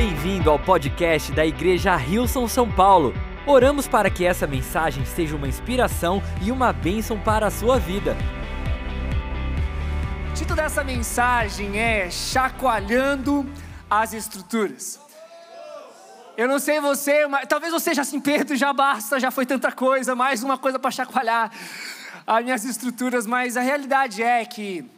Bem-vindo ao podcast da Igreja Rilson São Paulo. Oramos para que essa mensagem seja uma inspiração e uma bênção para a sua vida. O título dessa mensagem é Chacoalhando as Estruturas. Eu não sei você, mas talvez você já se assim, já basta, já foi tanta coisa, mais uma coisa para chacoalhar as minhas estruturas, mas a realidade é que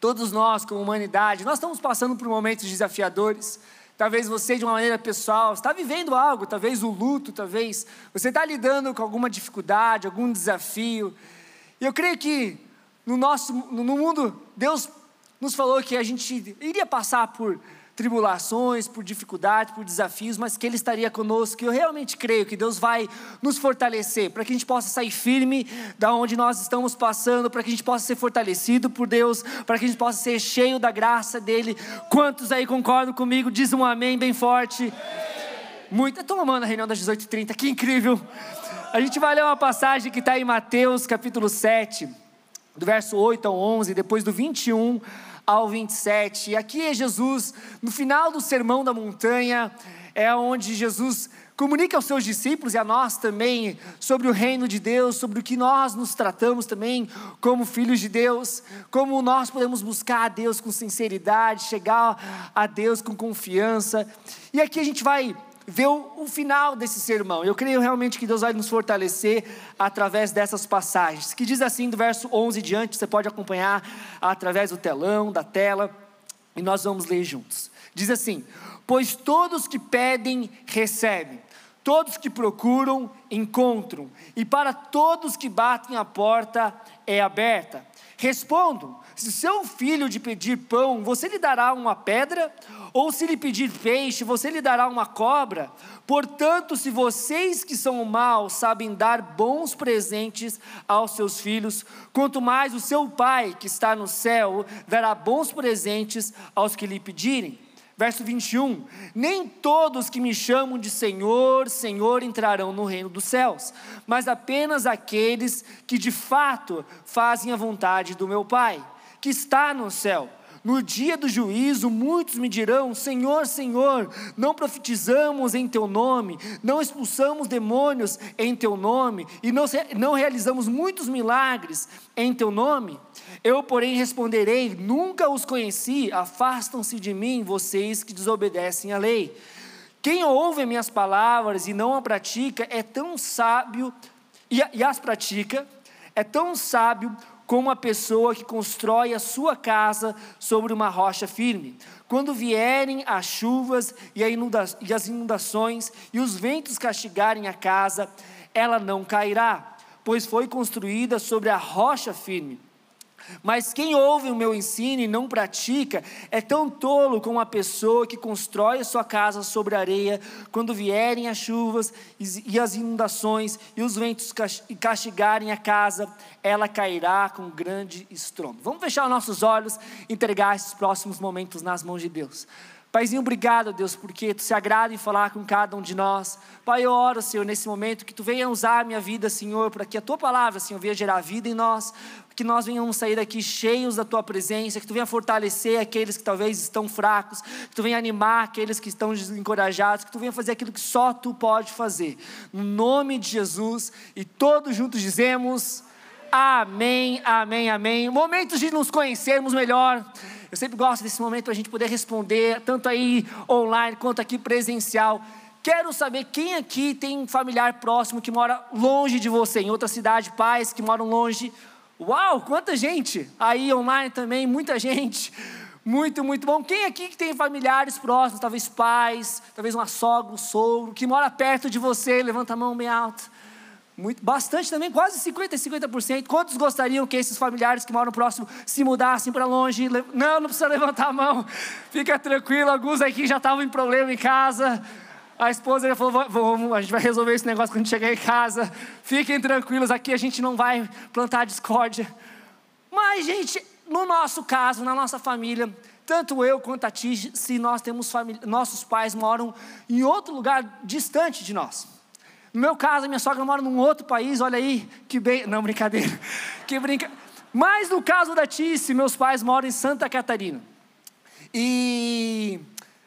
todos nós, como humanidade, nós estamos passando por momentos desafiadores. Talvez você, de uma maneira pessoal, está vivendo algo, talvez o luto, talvez você está lidando com alguma dificuldade, algum desafio. E eu creio que no nosso, no mundo, Deus nos falou que a gente iria passar por tribulações, por dificuldades, por desafios, mas que Ele estaria conosco. E eu realmente creio que Deus vai nos fortalecer para que a gente possa sair firme da onde nós estamos passando, para que a gente possa ser fortalecido por Deus, para que a gente possa ser cheio da graça dele. Quantos aí concordam comigo? Diz um amém bem forte. Muito. Estou amando a reunião das 18h30, que incrível. A gente vai ler uma passagem que está em Mateus capítulo 7, do verso 8 ao 11, depois do 21 ao 27. E aqui é Jesus, no final do Sermão da Montanha, é onde Jesus comunica aos seus discípulos e a nós também sobre o reino de Deus, sobre o que nós nos tratamos também como filhos de Deus, como nós podemos buscar a Deus com sinceridade, chegar a Deus com confiança. E aqui a gente vai ver o, final desse sermão. Eu creio realmente que Deus vai nos fortalecer através dessas passagens, que diz assim do verso 11 diante, você pode acompanhar através do telão, da tela, e nós vamos ler juntos. Diz assim: Pois todos que pedem, recebem, todos que procuram, encontram, e para todos que batem a porta é aberta. Respondam: se seu filho de pedir pão, você lhe dará uma pedra? Ou se lhe pedir peixe, você lhe dará uma cobra? Portanto, se vocês que são maus sabem dar bons presentes aos seus filhos, quanto mais o seu Pai que está no céu dará bons presentes aos que lhe pedirem. Verso 21: Nem todos que me chamam de Senhor, Senhor entrarão no reino dos céus, mas apenas aqueles que de fato fazem a vontade do meu Pai, que está no céu. No dia do juízo, muitos me dirão: Senhor, Senhor, não profetizamos em Teu nome, não expulsamos demônios em Teu nome, e não, não realizamos muitos milagres em Teu nome? Eu, porém, responderei: Nunca os conheci, afastam-se de mim, vocês que desobedecem à lei. Quem ouve minhas palavras e não a pratica é tão sábio, e, e as pratica, é tão sábio como a pessoa que constrói a sua casa sobre uma rocha firme. Quando vierem as chuvas e, as inundações e os ventos castigarem a casa, ela não cairá, pois foi construída sobre a rocha firme. Mas quem ouve o meu ensino e não pratica é tão tolo como a pessoa que constrói sua casa sobre areia, quando vierem as chuvas e as inundações e os ventos castigarem a casa, ela cairá com grande estrondo. Vamos fechar nossos olhos e entregar esses próximos momentos nas mãos de Deus. Paizinho, obrigado, Deus, porque Tu se agrada em falar com cada um de nós. Pai, eu oro, Senhor, nesse momento, que Tu venha usar a minha vida, Senhor, para que a Tua palavra, Senhor, venha gerar vida em nós, que nós venhamos sair daqui cheios da Tua presença, que Tu venha fortalecer aqueles que talvez estão fracos, que Tu venha animar aqueles que estão desencorajados, que Tu venha fazer aquilo que só Tu pode fazer. No nome de Jesus, e todos juntos dizemos... Amém, amém, amém. Momentos de nos conhecermos melhor. Eu sempre gosto desse momento para a gente poder responder, tanto aí online quanto aqui presencial. Quero saber quem aqui tem um familiar próximo que mora longe de você, em outra cidade, pais que moram longe. Uau, quanta gente! Aí online também, muita gente. Muito, muito bom. Quem aqui que tem familiares próximos, talvez pais, talvez uma sogra, um sogro, que mora perto de você, levanta a mão bem alto. Muito, bastante também, quase 50% e 50%. Quantos gostariam que esses familiares que moram próximo se mudassem para longe? Não, não precisa levantar a mão. Fica tranquilo, alguns aqui já estavam em problema em casa. A esposa já falou: vamos, a gente vai resolver esse negócio quando chegar em casa. Fiquem tranquilos, aqui a gente não vai plantar discórdia. Mas, gente, no nosso caso, na nossa família, tanto eu quanto a Ti, se nós temos família, nossos pais moram em outro lugar distante de nós. No meu caso, minha sogra mora num outro país, olha aí, que bem. Não, brincadeira. Que brinca. Mas no caso da Tice, meus pais moram em Santa Catarina. E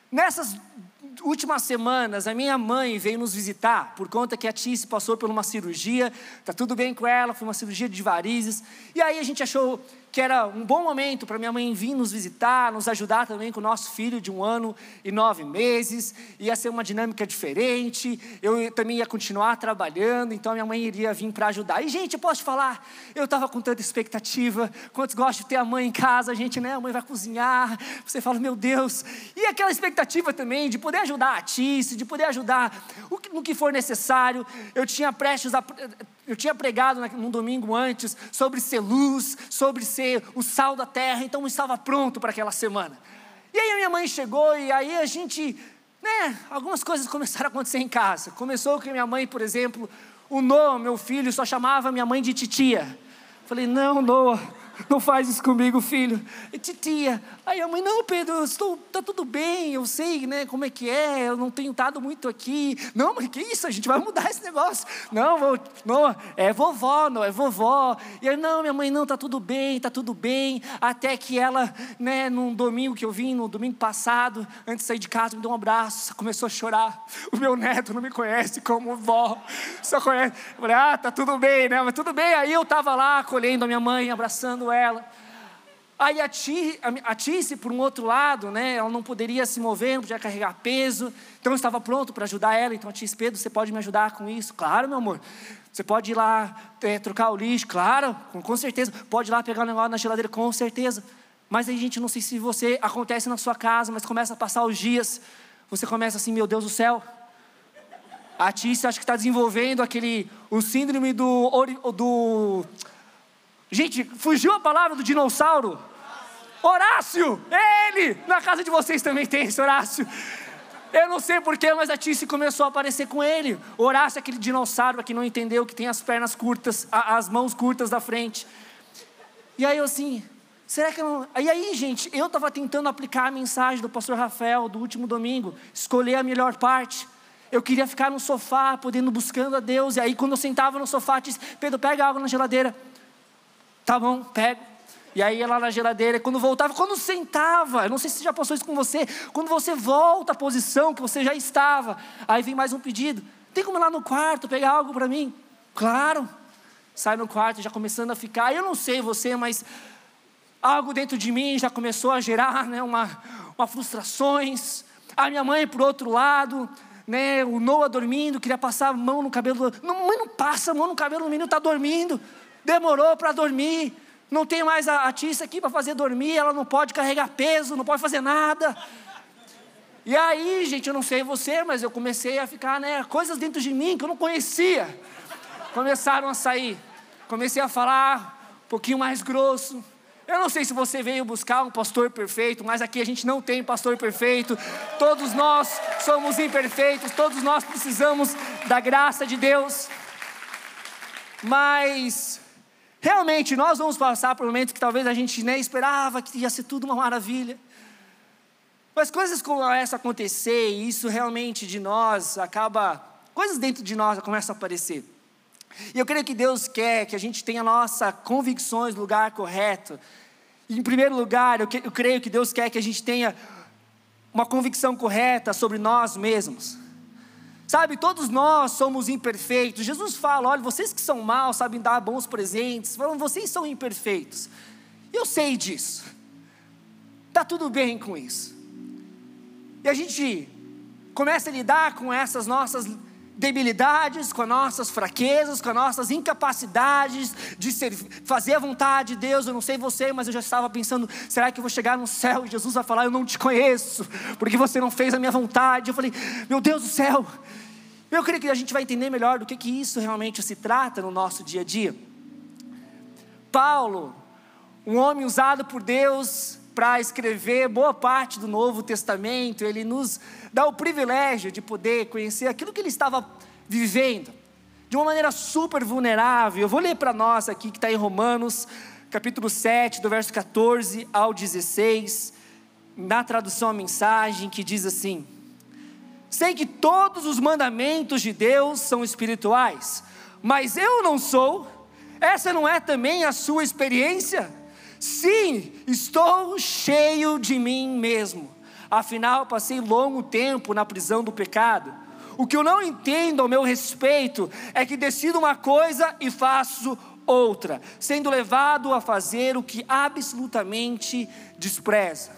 nessas últimas semanas, a minha mãe veio nos visitar, por conta que a Tice passou por uma cirurgia, tá tudo bem com ela, foi uma cirurgia de varizes. E aí a gente achou que era um bom momento para minha mãe vir nos visitar, nos ajudar também com o nosso filho de um ano e nove meses. Ia ser uma dinâmica diferente. Eu também ia continuar trabalhando, então minha mãe iria vir para ajudar. E, gente, eu posso te falar, eu estava com tanta expectativa. Quantos gostam de ter a mãe em casa? A gente, né? A mãe vai cozinhar. Você fala, meu Deus. E aquela expectativa também de poder ajudar a Tice, de poder ajudar no que for necessário. Eu tinha prestes a eu tinha pregado num domingo antes sobre ser luz, sobre ser o sal da terra, então eu estava pronto para aquela semana. E aí a minha mãe chegou e aí a gente, né, algumas coisas começaram a acontecer em casa. Começou que minha mãe, por exemplo, o Noah, meu filho, só chamava minha mãe de titia. Falei, não, Noah, não faz isso comigo, filho. Titia. Aí a mãe, não, Pedro, estou, tá tudo bem, eu sei, né, como é que é, eu não tenho estado muito aqui. Não, mas que isso, a gente vai mudar esse negócio. Não, vou, não, é vovó, não, é vovó. E eu, não, minha mãe, não, tá tudo bem, tá tudo bem. Até que ela, né, num domingo que eu vim, no domingo passado, antes de sair de casa, me deu um abraço, começou a chorar. O meu neto não me conhece como vó, só conhece. Eu falei, ah, tá tudo bem, né, mas tudo bem. Aí eu estava lá, acolhendo a minha mãe, abraçando ela. Aí a, Ti, a Tice, por um outro lado, né, ela não poderia se mover, não podia carregar peso, então eu estava pronto para ajudar ela. Então a Tice, Pedro, você pode me ajudar com isso? Claro, meu amor. Você pode ir lá é, trocar o lixo? Claro, com, com certeza. Pode ir lá pegar o um negócio na geladeira? Com certeza. Mas aí, gente, não sei se você acontece na sua casa, mas começa a passar os dias, você começa assim, meu Deus do céu. A Tice acho que está desenvolvendo aquele, o síndrome do, do Gente, fugiu a palavra do dinossauro? Horácio, ele! Na casa de vocês também tem esse Horácio. Eu não sei porquê, mas a Tice começou a aparecer com ele. Horácio é aquele dinossauro que não entendeu que tem as pernas curtas, as mãos curtas da frente. E aí eu assim, será que eu não. E aí, gente, eu estava tentando aplicar a mensagem do pastor Rafael do último domingo, escolher a melhor parte. Eu queria ficar no sofá, podendo buscando a Deus. E aí, quando eu sentava no sofá, disse: Pedro, pega água na geladeira. Tá bom, pego. E aí ia lá na geladeira, quando voltava, quando sentava, não sei se já passou isso com você, quando você volta à posição que você já estava, aí vem mais um pedido. Tem como ir lá no quarto pegar algo para mim? Claro. Sai no quarto, já começando a ficar. Eu não sei você, mas algo dentro de mim já começou a gerar né, uma, uma frustrações. A minha mãe, por outro lado, né, o Noah dormindo, queria passar a mão no cabelo. Não, mãe, não passa a mão no cabelo, o menino está dormindo demorou para dormir, não tem mais a, a Tissa aqui para fazer dormir, ela não pode carregar peso, não pode fazer nada. E aí, gente, eu não sei você, mas eu comecei a ficar, né, coisas dentro de mim que eu não conhecia, começaram a sair. Comecei a falar um pouquinho mais grosso. Eu não sei se você veio buscar um pastor perfeito, mas aqui a gente não tem pastor perfeito. Todos nós somos imperfeitos, todos nós precisamos da graça de Deus. Mas Realmente, nós vamos passar por momentos que talvez a gente nem esperava que ia ser tudo uma maravilha. Mas coisas como essa acontecer, e isso realmente de nós acaba, coisas dentro de nós começam a aparecer. E eu creio que Deus quer que a gente tenha nossas convicções no lugar correto. E, em primeiro lugar, eu, creio que Deus quer que a gente tenha uma convicção correta sobre nós mesmos. Sabe, todos nós somos imperfeitos. Jesus fala: olha, vocês que são maus sabem dar bons presentes, falam, vocês são imperfeitos. Eu sei disso. Está tudo bem com isso. E a gente começa a lidar com essas nossas debilidades, com as nossas fraquezas, com as nossas incapacidades de ser, fazer a vontade de Deus. Eu não sei você, mas eu já estava pensando: será que eu vou chegar no céu e Jesus vai falar: Eu não te conheço, porque você não fez a minha vontade? Eu falei: Meu Deus do céu, eu creio que a gente vai entender melhor do que, que isso realmente se trata no nosso dia a dia. Paulo, um homem usado por Deus para escrever boa parte do Novo Testamento, ele nos dá o privilégio de poder conhecer aquilo que ele estava vivendo, de uma maneira super vulnerável. Eu vou ler para nós aqui que está em Romanos, capítulo 7, do verso 14 ao 16, na tradução a mensagem, que diz assim. Sei que todos os mandamentos de Deus são espirituais, mas eu não sou. Essa não é também a sua experiência? Sim, estou cheio de mim mesmo. Afinal, passei longo tempo na prisão do pecado. O que eu não entendo ao meu respeito é que decido uma coisa e faço outra, sendo levado a fazer o que absolutamente despreza.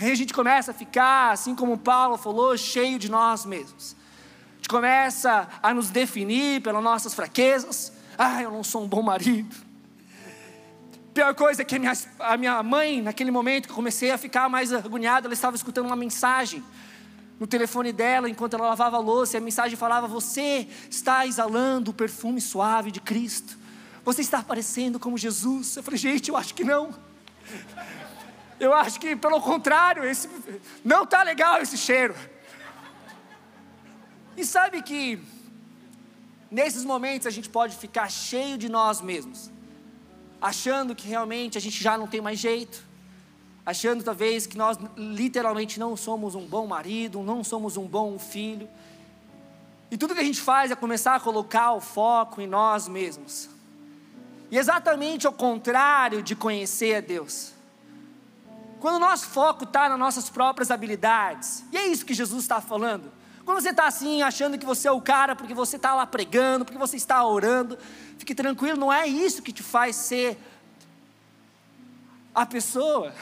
Aí a gente começa a ficar, assim como Paulo falou, cheio de nós mesmos. A gente começa a nos definir pelas nossas fraquezas. Ah, eu não sou um bom marido. Pior coisa é que a minha, a minha mãe, naquele momento que eu comecei a ficar mais agoniado, ela estava escutando uma mensagem no telefone dela enquanto ela lavava a louça, e a mensagem falava: Você está exalando o perfume suave de Cristo. Você está parecendo como Jesus. Eu falei: Gente, eu acho que não. Eu acho que, pelo contrário, esse, não está legal esse cheiro. E sabe que, nesses momentos, a gente pode ficar cheio de nós mesmos, achando que realmente a gente já não tem mais jeito, achando talvez que nós literalmente não somos um bom marido, não somos um bom filho. E tudo que a gente faz é começar a colocar o foco em nós mesmos. E exatamente ao contrário de conhecer a Deus. Quando o nosso foco está nas nossas próprias habilidades, e é isso que Jesus está falando. Quando você está assim, achando que você é o cara, porque você está lá pregando, porque você está orando, fique tranquilo, não é isso que te faz ser a pessoa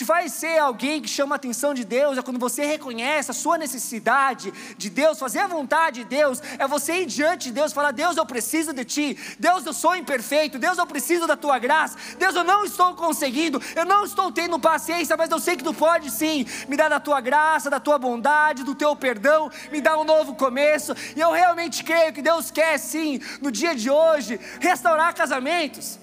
te faz ser alguém que chama a atenção de Deus, é quando você reconhece a sua necessidade de Deus, fazer a vontade de Deus, é você ir diante de Deus e falar: Deus, eu preciso de Ti, Deus, eu sou imperfeito, Deus, eu preciso da Tua graça, Deus, eu não estou conseguindo, eu não estou tendo paciência, mas eu sei que Tu pode sim. Me dar da Tua graça, da Tua bondade, do Teu perdão, me dar um novo começo, e eu realmente creio que Deus quer sim, no dia de hoje, restaurar casamentos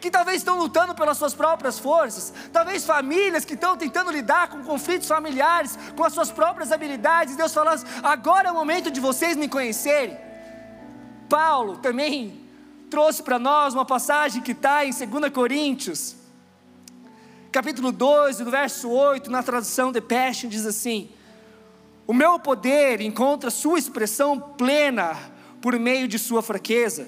que talvez estão lutando pelas suas próprias forças, talvez famílias que estão tentando lidar com conflitos familiares, com as suas próprias habilidades, Deus falando, agora é o momento de vocês me conhecerem. Paulo também trouxe para nós uma passagem que está em 2 Coríntios, capítulo 12, do verso 8, na tradução de Passion, diz assim: O meu poder encontra sua expressão plena por meio de sua fraqueza.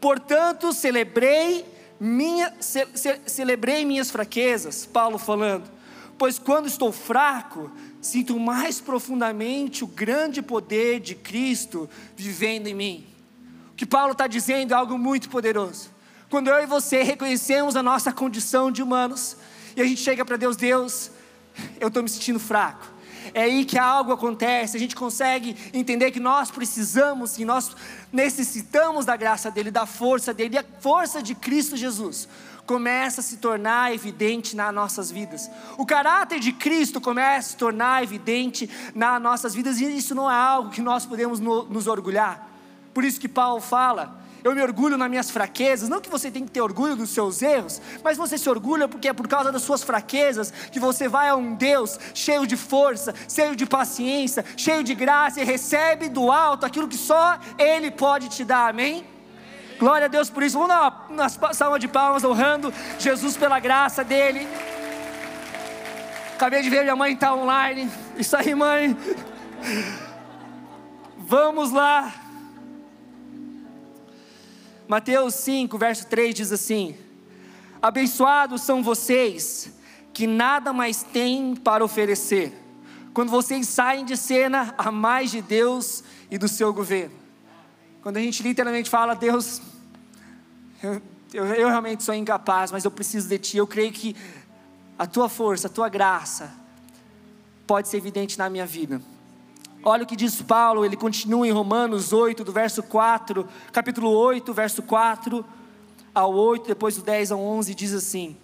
Portanto, celebrei minha, ce, ce, celebrei minhas fraquezas, Paulo falando, pois quando estou fraco, sinto mais profundamente o grande poder de Cristo vivendo em mim. O que Paulo está dizendo é algo muito poderoso. Quando eu e você reconhecemos a nossa condição de humanos, e a gente chega para Deus, Deus, eu estou me sentindo fraco é aí que algo acontece, a gente consegue entender que nós precisamos e nós necessitamos da graça dEle, da força dEle, e a força de Cristo Jesus começa a se tornar evidente nas nossas vidas. O caráter de Cristo começa a se tornar evidente nas nossas vidas, e isso não é algo que nós podemos nos orgulhar. Por isso que Paulo fala, eu me orgulho nas minhas fraquezas. Não que você tem que ter orgulho dos seus erros, mas você se orgulha porque é por causa das suas fraquezas que você vai a um Deus cheio de força, cheio de paciência, cheio de graça e recebe do alto aquilo que só Ele pode te dar. Amém? Glória a Deus por isso. Vamos dar uma, salva de palmas honrando Jesus pela graça dele. Acabei de ver minha mãe está online. Isso aí, mãe. Vamos lá. Mateus 5, verso 3 diz assim: Abençoados são vocês que nada mais têm para oferecer, quando vocês saem de cena a mais de Deus e do seu governo. Quando a gente literalmente fala, Deus, eu, eu, eu realmente sou incapaz, mas eu preciso de Ti, eu creio que a Tua força, a Tua graça pode ser evidente na minha vida. Olha o que diz Paulo, ele continua em Romanos 8, do verso 4, capítulo 8, verso 4 ao 8, depois do 10 ao 11, diz assim: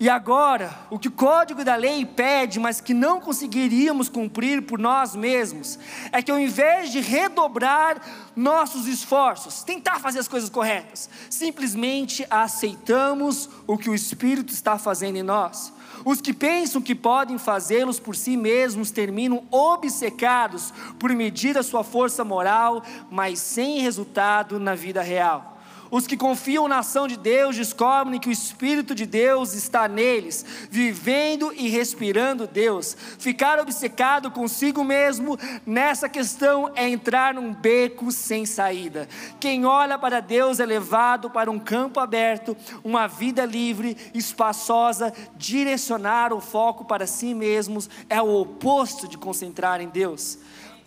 E agora, o que o código da lei pede, mas que não conseguiríamos cumprir por nós mesmos, é que ao invés de redobrar nossos esforços, tentar fazer as coisas corretas, simplesmente aceitamos o que o Espírito está fazendo em nós os que pensam que podem fazê-los por si mesmos terminam obcecados por medir a sua força moral, mas sem resultado na vida real. Os que confiam na ação de Deus descobrem que o Espírito de Deus está neles, vivendo e respirando Deus. Ficar obcecado consigo mesmo nessa questão é entrar num beco sem saída. Quem olha para Deus é levado para um campo aberto, uma vida livre, espaçosa. Direcionar o foco para si mesmos é o oposto de concentrar em Deus.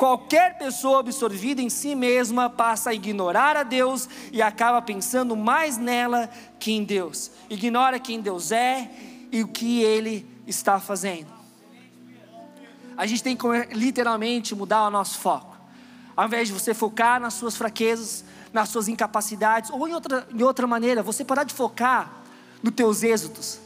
Qualquer pessoa absorvida em si mesma passa a ignorar a Deus e acaba pensando mais nela que em Deus. Ignora quem Deus é e o que Ele está fazendo. A gente tem que literalmente mudar o nosso foco. Ao invés de você focar nas suas fraquezas, nas suas incapacidades, ou em outra, em outra maneira, você parar de focar nos teus êxitos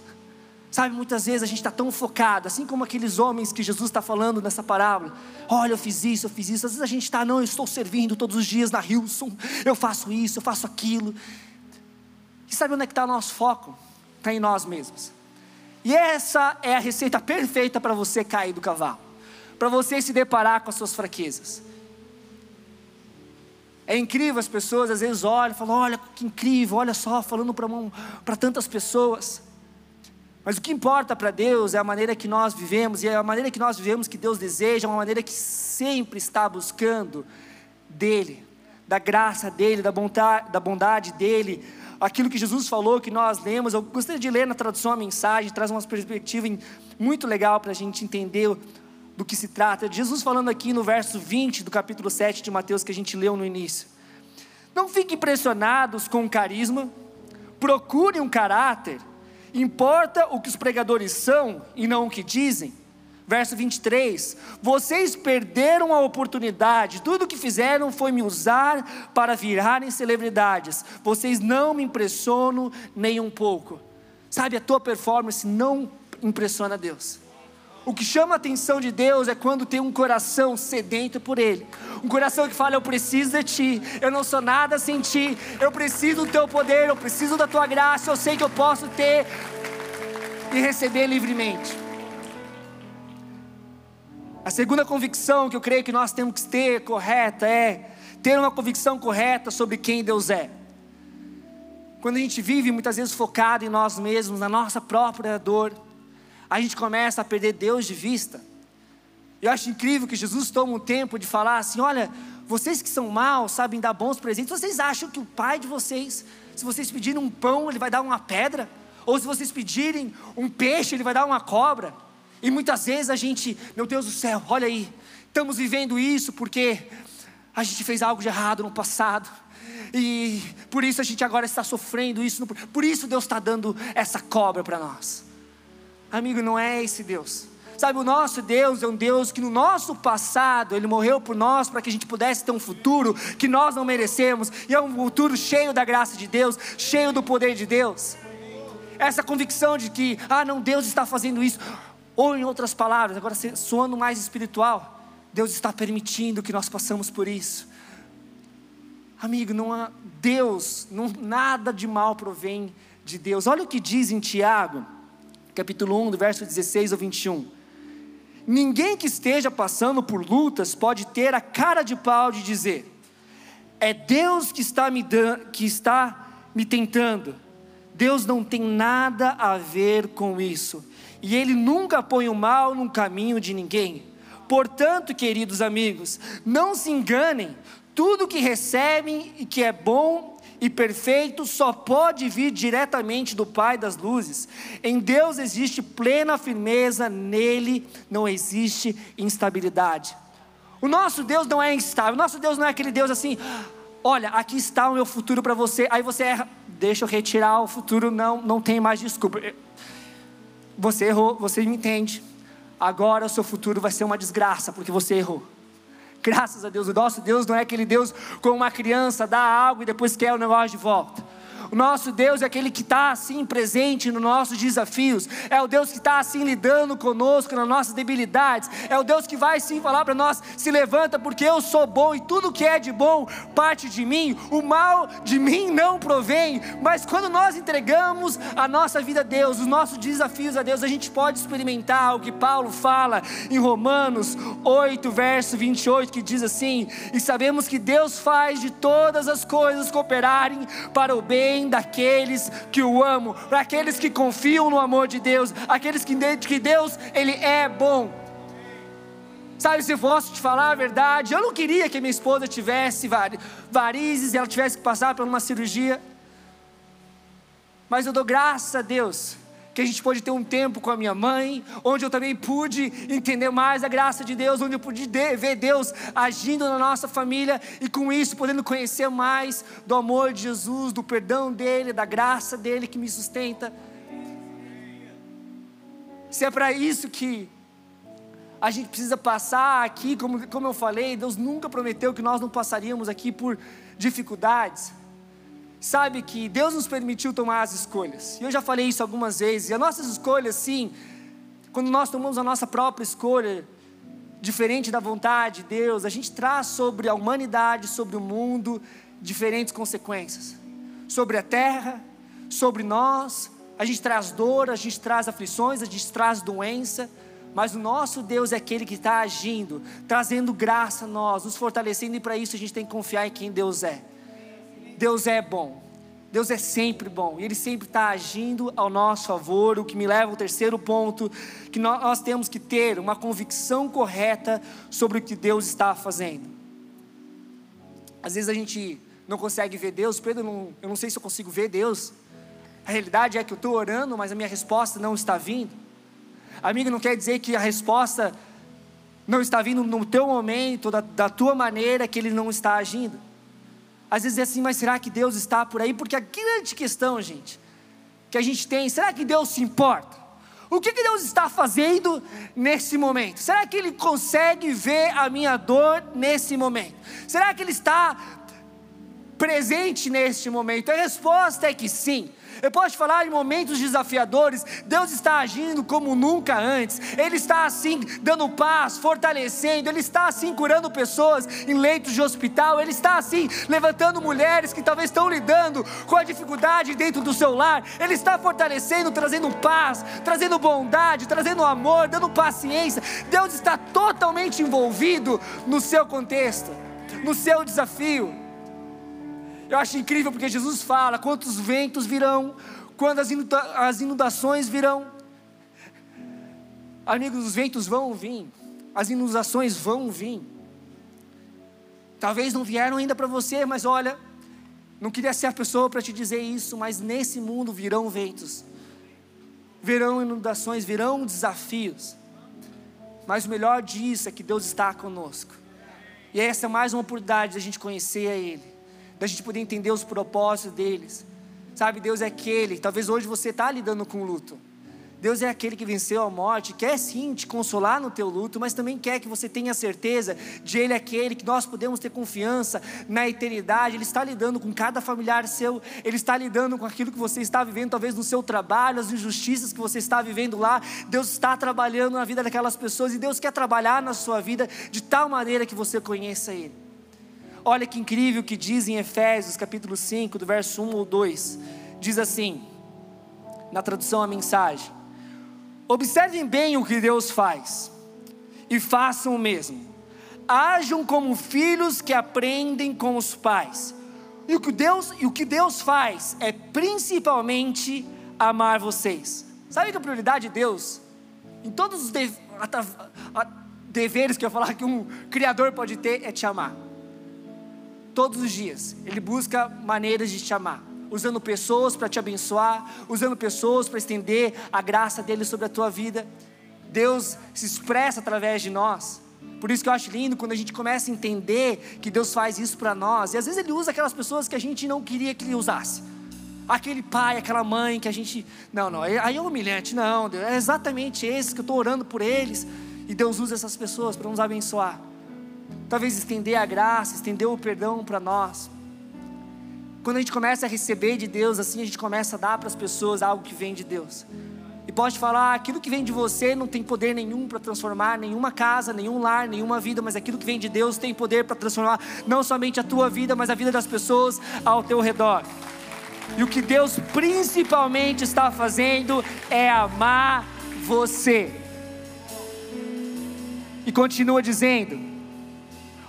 Sabe, muitas vezes a gente está tão focado, assim como aqueles homens que Jesus está falando nessa parábola. Olha, eu fiz isso, eu fiz isso. Às vezes a gente está, não, eu estou servindo todos os dias na Hilson, eu faço isso, eu faço aquilo. E sabe onde é que está o nosso foco? Está em nós mesmos. E essa é a receita perfeita para você cair do cavalo, para você se deparar com as suas fraquezas. É incrível as pessoas às vezes olham e falam: olha que incrível, olha só, falando para tantas pessoas. Mas o que importa para Deus é a maneira que nós vivemos, e é a maneira que nós vivemos que Deus deseja, é uma maneira que sempre está buscando dEle, da graça dEle, da bondade, da bondade dEle, aquilo que Jesus falou, que nós lemos. Eu gostaria de ler na tradução a mensagem, traz uma perspectiva muito legal para a gente entender do que se trata. Jesus falando aqui no verso 20 do capítulo 7 de Mateus, que a gente leu no início. Não fiquem impressionados com o carisma, procurem um caráter Importa o que os pregadores são e não o que dizem. Verso 23: Vocês perderam a oportunidade, tudo o que fizeram foi me usar para virarem celebridades. Vocês não me impressionam nem um pouco. Sabe, a tua performance não impressiona Deus. O que chama a atenção de Deus é quando tem um coração sedento por Ele. Um coração que fala: Eu preciso de Ti, eu não sou nada sem Ti, eu preciso do Teu poder, eu preciso da Tua graça, eu sei que eu posso ter e receber livremente. A segunda convicção que eu creio que nós temos que ter correta é ter uma convicção correta sobre quem Deus é. Quando a gente vive muitas vezes focado em nós mesmos, na nossa própria dor, a gente começa a perder Deus de vista. Eu acho incrível que Jesus toma um tempo de falar assim: olha, vocês que são maus, sabem dar bons presentes, vocês acham que o pai de vocês, se vocês pedirem um pão, ele vai dar uma pedra? Ou se vocês pedirem um peixe, ele vai dar uma cobra? E muitas vezes a gente, meu Deus do céu, olha aí, estamos vivendo isso porque a gente fez algo de errado no passado. E por isso a gente agora está sofrendo isso. Por isso Deus está dando essa cobra para nós. Amigo, não é esse Deus. Sabe, o nosso Deus é um Deus que no nosso passado, Ele morreu por nós para que a gente pudesse ter um futuro que nós não merecemos, e é um futuro cheio da graça de Deus, cheio do poder de Deus. Essa convicção de que, ah, não, Deus está fazendo isso, ou em outras palavras, agora soando mais espiritual, Deus está permitindo que nós passamos por isso. Amigo, não há Deus, não, nada de mal provém de Deus. Olha o que diz em Tiago capítulo 1, do verso 16 ao 21. Ninguém que esteja passando por lutas pode ter a cara de pau de dizer: é Deus que está me dando, que está me tentando. Deus não tem nada a ver com isso. E ele nunca põe o mal no caminho de ninguém. Portanto, queridos amigos, não se enganem, tudo que recebem e que é bom e perfeito só pode vir diretamente do Pai das luzes. Em Deus existe plena firmeza, nele não existe instabilidade. O nosso Deus não é instável, o nosso Deus não é aquele Deus assim, olha, aqui está o meu futuro para você, aí você erra, deixa eu retirar o futuro, não, não tem mais desculpa. Você errou, você me entende. Agora o seu futuro vai ser uma desgraça, porque você errou. Graças a Deus, o nosso Deus não é aquele Deus como uma criança dá algo e depois quer o negócio de volta. O nosso Deus é aquele que está assim presente nos nossos desafios, é o Deus que está assim lidando conosco nas nossas debilidades, é o Deus que vai sim falar para nós: se levanta, porque eu sou bom e tudo que é de bom parte de mim, o mal de mim não provém. Mas quando nós entregamos a nossa vida a Deus, os nossos desafios a Deus, a gente pode experimentar o que Paulo fala em Romanos 8, verso 28, que diz assim: E sabemos que Deus faz de todas as coisas cooperarem para o bem daqueles que o amam, para aqueles que confiam no amor de Deus, aqueles que, que Deus ele é bom. Sabe, se eu fosse te falar a verdade, eu não queria que minha esposa tivesse varizes e ela tivesse que passar por uma cirurgia. Mas eu dou graças a Deus que a gente pôde ter um tempo com a minha mãe, onde eu também pude entender mais a graça de Deus, onde eu pude ver Deus agindo na nossa família e com isso podendo conhecer mais do amor de Jesus, do perdão dele, da graça dele que me sustenta. Se é para isso que a gente precisa passar aqui, como, como eu falei, Deus nunca prometeu que nós não passaríamos aqui por dificuldades sabe que Deus nos permitiu tomar as escolhas. E eu já falei isso algumas vezes. E as nossas escolhas, sim, quando nós tomamos a nossa própria escolha, diferente da vontade de Deus, a gente traz sobre a humanidade, sobre o mundo, diferentes consequências. Sobre a terra, sobre nós, a gente traz dor, a gente traz aflições, a gente traz doença. Mas o nosso Deus é aquele que está agindo, trazendo graça a nós, nos fortalecendo, e para isso a gente tem que confiar em quem Deus é. Deus é bom. Deus é sempre bom e Ele sempre está agindo ao nosso favor. O que me leva ao terceiro ponto, que nós temos que ter uma convicção correta sobre o que Deus está fazendo. Às vezes a gente não consegue ver Deus, Pedro, eu não, eu não sei se eu consigo ver Deus. A realidade é que eu estou orando, mas a minha resposta não está vindo. Amigo, não quer dizer que a resposta não está vindo no teu momento, da, da tua maneira, que Ele não está agindo. Às vezes é assim, mas será que Deus está por aí? Porque a grande questão, gente, que a gente tem, será que Deus se importa? O que, que Deus está fazendo nesse momento? Será que Ele consegue ver a minha dor nesse momento? Será que Ele está presente neste momento? A resposta é que sim. Eu posso te falar em momentos desafiadores, Deus está agindo como nunca antes. Ele está assim dando paz, fortalecendo, ele está assim curando pessoas em leitos de hospital, ele está assim levantando mulheres que talvez estão lidando com a dificuldade dentro do seu lar. Ele está fortalecendo, trazendo paz, trazendo bondade, trazendo amor, dando paciência. Deus está totalmente envolvido no seu contexto, no seu desafio. Eu acho incrível porque Jesus fala: quantos ventos virão, quando as inundações virão. Amigos, os ventos vão vir, as inundações vão vir. Talvez não vieram ainda para você, mas olha, não queria ser a pessoa para te dizer isso, mas nesse mundo virão ventos, virão inundações, virão desafios. Mas o melhor disso é que Deus está conosco. E essa é mais uma oportunidade de a gente conhecer a Ele da gente poder entender os propósitos deles. Sabe, Deus é aquele, talvez hoje você está lidando com luto. Deus é aquele que venceu a morte, quer sim te consolar no teu luto, mas também quer que você tenha certeza de Ele é aquele que nós podemos ter confiança na eternidade. Ele está lidando com cada familiar seu, Ele está lidando com aquilo que você está vivendo, talvez no seu trabalho, as injustiças que você está vivendo lá. Deus está trabalhando na vida daquelas pessoas e Deus quer trabalhar na sua vida de tal maneira que você conheça Ele. Olha que incrível que diz em Efésios capítulo 5, do verso 1 ou 2. Diz assim, na tradução a mensagem: Observem bem o que Deus faz e façam o mesmo. Ajam como filhos que aprendem com os pais. E o que Deus, e o que Deus faz é principalmente amar vocês. Sabe que a prioridade de Deus, em todos os deveres que eu falar que um criador pode ter, é te amar todos os dias. Ele busca maneiras de te amar, usando pessoas para te abençoar, usando pessoas para estender a graça dele sobre a tua vida. Deus se expressa através de nós. Por isso que eu acho lindo quando a gente começa a entender que Deus faz isso para nós. E às vezes Ele usa aquelas pessoas que a gente não queria que Ele usasse. Aquele pai, aquela mãe que a gente. Não, não, aí é humilhante. Não, Deus, é exatamente esse que eu estou orando por eles. E Deus usa essas pessoas para nos abençoar talvez estender a graça, estender o perdão para nós. Quando a gente começa a receber de Deus, assim a gente começa a dar para as pessoas algo que vem de Deus. E pode falar, aquilo que vem de você não tem poder nenhum para transformar nenhuma casa, nenhum lar, nenhuma vida, mas aquilo que vem de Deus tem poder para transformar não somente a tua vida, mas a vida das pessoas ao teu redor. E o que Deus principalmente está fazendo é amar você. E continua dizendo: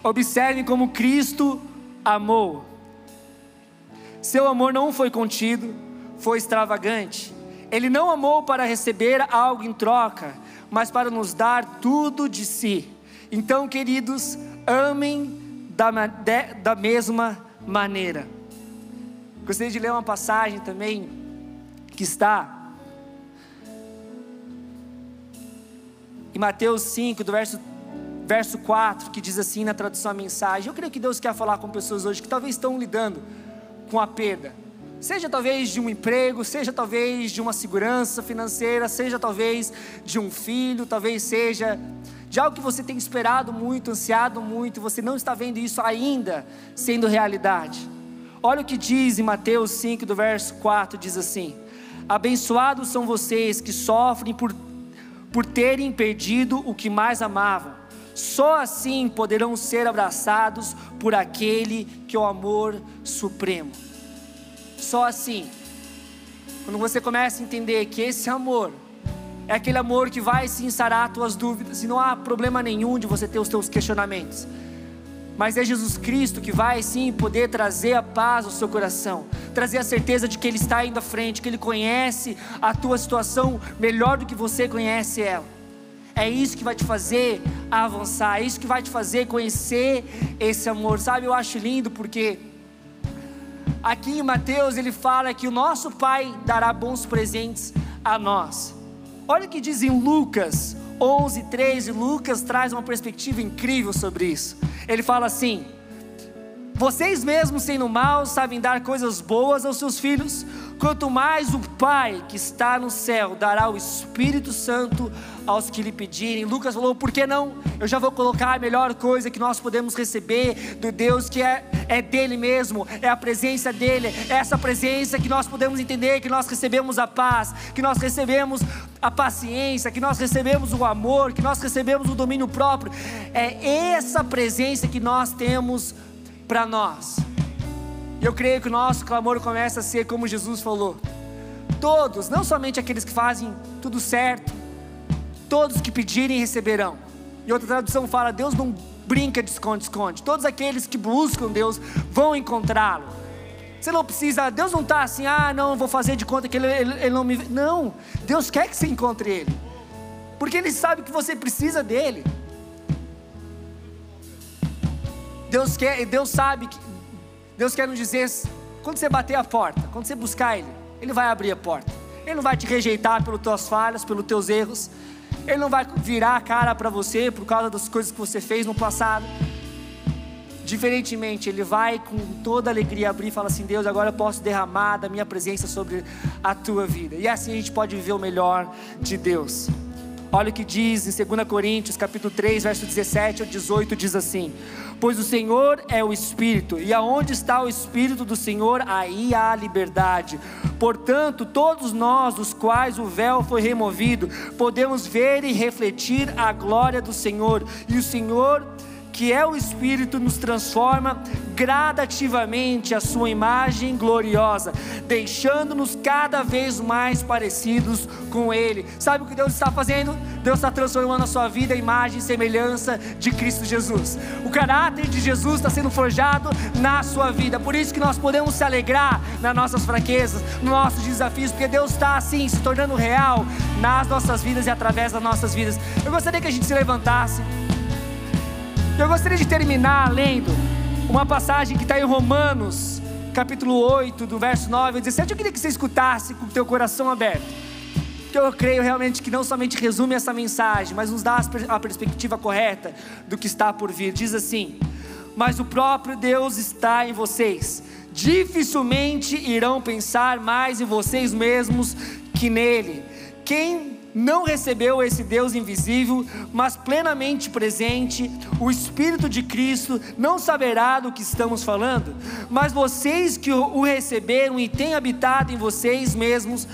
observem como Cristo amou. Seu amor não foi contido, foi extravagante. Ele não amou para receber algo em troca, mas para nos dar tudo de si. Então, queridos, amem da, de, da mesma maneira. Gostaria de ler uma passagem também que está em Mateus 5, do verso, verso 4, que diz assim na tradução a mensagem. Eu creio que Deus quer falar com pessoas hoje que talvez estão lidando com a perda. Seja talvez de um emprego, seja talvez de uma segurança financeira, seja talvez de um filho, talvez seja de algo que você tem esperado muito, ansiado muito, você não está vendo isso ainda sendo realidade. Olha o que diz em Mateus 5, do verso 4: diz assim: Abençoados são vocês que sofrem por, por terem perdido o que mais amavam. Só assim poderão ser abraçados por aquele que é o amor supremo. Só assim. Quando você começa a entender que esse amor é aquele amor que vai sim sarar as tuas dúvidas e não há problema nenhum de você ter os teus questionamentos mas é Jesus Cristo que vai sim poder trazer a paz ao seu coração, trazer a certeza de que Ele está indo à frente, que Ele conhece a tua situação melhor do que você conhece ela. É isso que vai te fazer avançar, é isso que vai te fazer conhecer esse amor, sabe? Eu acho lindo porque aqui em Mateus ele fala que o nosso Pai dará bons presentes a nós. Olha o que diz em Lucas 11, 13, Lucas traz uma perspectiva incrível sobre isso. Ele fala assim: Vocês mesmos, sendo maus, sabem dar coisas boas aos seus filhos, quanto mais o Pai que está no céu dará o Espírito Santo aos que lhe pedirem. Lucas falou: por que não? Eu já vou colocar a melhor coisa que nós podemos receber do Deus que é, é dele mesmo, é a presença dele, é essa presença que nós podemos entender que nós recebemos a paz, que nós recebemos a paciência, que nós recebemos o amor, que nós recebemos o domínio próprio. É essa presença que nós temos para nós. E eu creio que o nosso clamor começa a ser como Jesus falou. Todos, não somente aqueles que fazem tudo certo, todos que pedirem receberão. E outra tradução fala: Deus não brinca de esconde-esconde. Todos aqueles que buscam Deus vão encontrá-lo. Você não precisa, Deus não está assim, ah, não, vou fazer de conta que ele, ele, ele não me. Não, Deus quer que você encontre Ele, porque Ele sabe que você precisa dele. Deus quer, Deus sabe que Deus quer nos dizer, quando você bater a porta, quando você buscar Ele, Ele vai abrir a porta. Ele não vai te rejeitar pelas tuas falhas, pelos teus erros. Ele não vai virar a cara para você por causa das coisas que você fez no passado. Diferentemente, Ele vai com toda alegria abrir e falar assim: Deus, agora eu posso derramar da minha presença sobre a tua vida. E assim a gente pode viver o melhor de Deus. Olha o que diz em 2 Coríntios, capítulo 3, verso 17 ao 18, diz assim: Pois o Senhor é o Espírito, e aonde está o Espírito do Senhor, aí há liberdade. Portanto, todos nós, dos quais o véu foi removido, podemos ver e refletir a glória do Senhor, e o Senhor que é o Espírito, nos transforma gradativamente a Sua imagem gloriosa, deixando-nos cada vez mais parecidos com Ele. Sabe o que Deus está fazendo? Deus está transformando a sua vida em imagem e semelhança de Cristo Jesus. O caráter de Jesus está sendo forjado na sua vida. Por isso que nós podemos se alegrar nas nossas fraquezas, nos nossos desafios, porque Deus está assim se tornando real nas nossas vidas e através das nossas vidas. Eu gostaria que a gente se levantasse. Eu gostaria de terminar lendo uma passagem que está em Romanos, capítulo 8, do verso 9 ao 17. Eu queria que você escutasse com o teu coração aberto. Porque eu creio realmente que não somente resume essa mensagem, mas nos dá a perspectiva correta do que está por vir. Diz assim: Mas o próprio Deus está em vocês. Dificilmente irão pensar mais em vocês mesmos que nele. Quem não recebeu esse Deus invisível, mas plenamente presente, o Espírito de Cristo, não saberá do que estamos falando. Mas vocês que o receberam e têm habitado em vocês mesmos,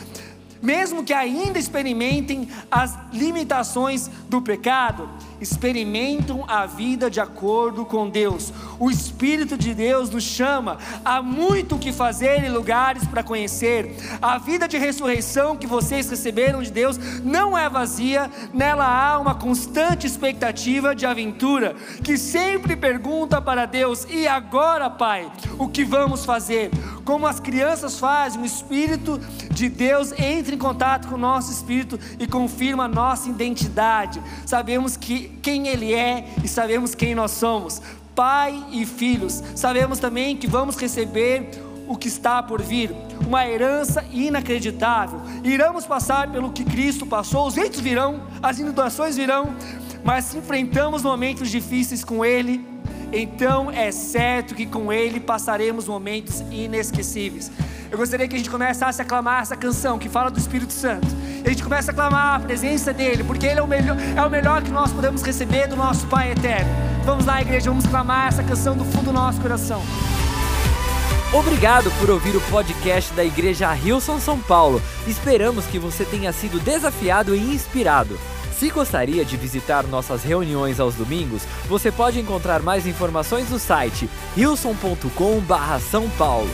mesmo que ainda experimentem as limitações do pecado, experimentam a vida de acordo com Deus. O Espírito de Deus nos chama, há muito o que fazer e lugares para conhecer. A vida de ressurreição que vocês receberam de Deus não é vazia, nela há uma constante expectativa de aventura, que sempre pergunta para Deus: e agora, Pai, o que vamos fazer? Como as crianças fazem, o Espírito de Deus entra em contato com o nosso espírito e confirma a nossa identidade. Sabemos que quem Ele é e sabemos quem nós somos, Pai e filhos. Sabemos também que vamos receber o que está por vir, uma herança inacreditável. Iremos passar pelo que Cristo passou, os ventos virão, as inundações virão, mas se enfrentamos momentos difíceis com Ele, então é certo que com Ele passaremos momentos inesquecíveis. Eu gostaria que a gente começasse a clamar essa canção que fala do Espírito Santo. E a gente começa a clamar a presença dele, porque ele é o melhor, é o melhor que nós podemos receber do nosso Pai eterno. Vamos lá, igreja, vamos clamar essa canção do fundo do nosso coração. Obrigado por ouvir o podcast da Igreja Rilson São Paulo. Esperamos que você tenha sido desafiado e inspirado. Se gostaria de visitar nossas reuniões aos domingos, você pode encontrar mais informações no site rilson.com/são paulo.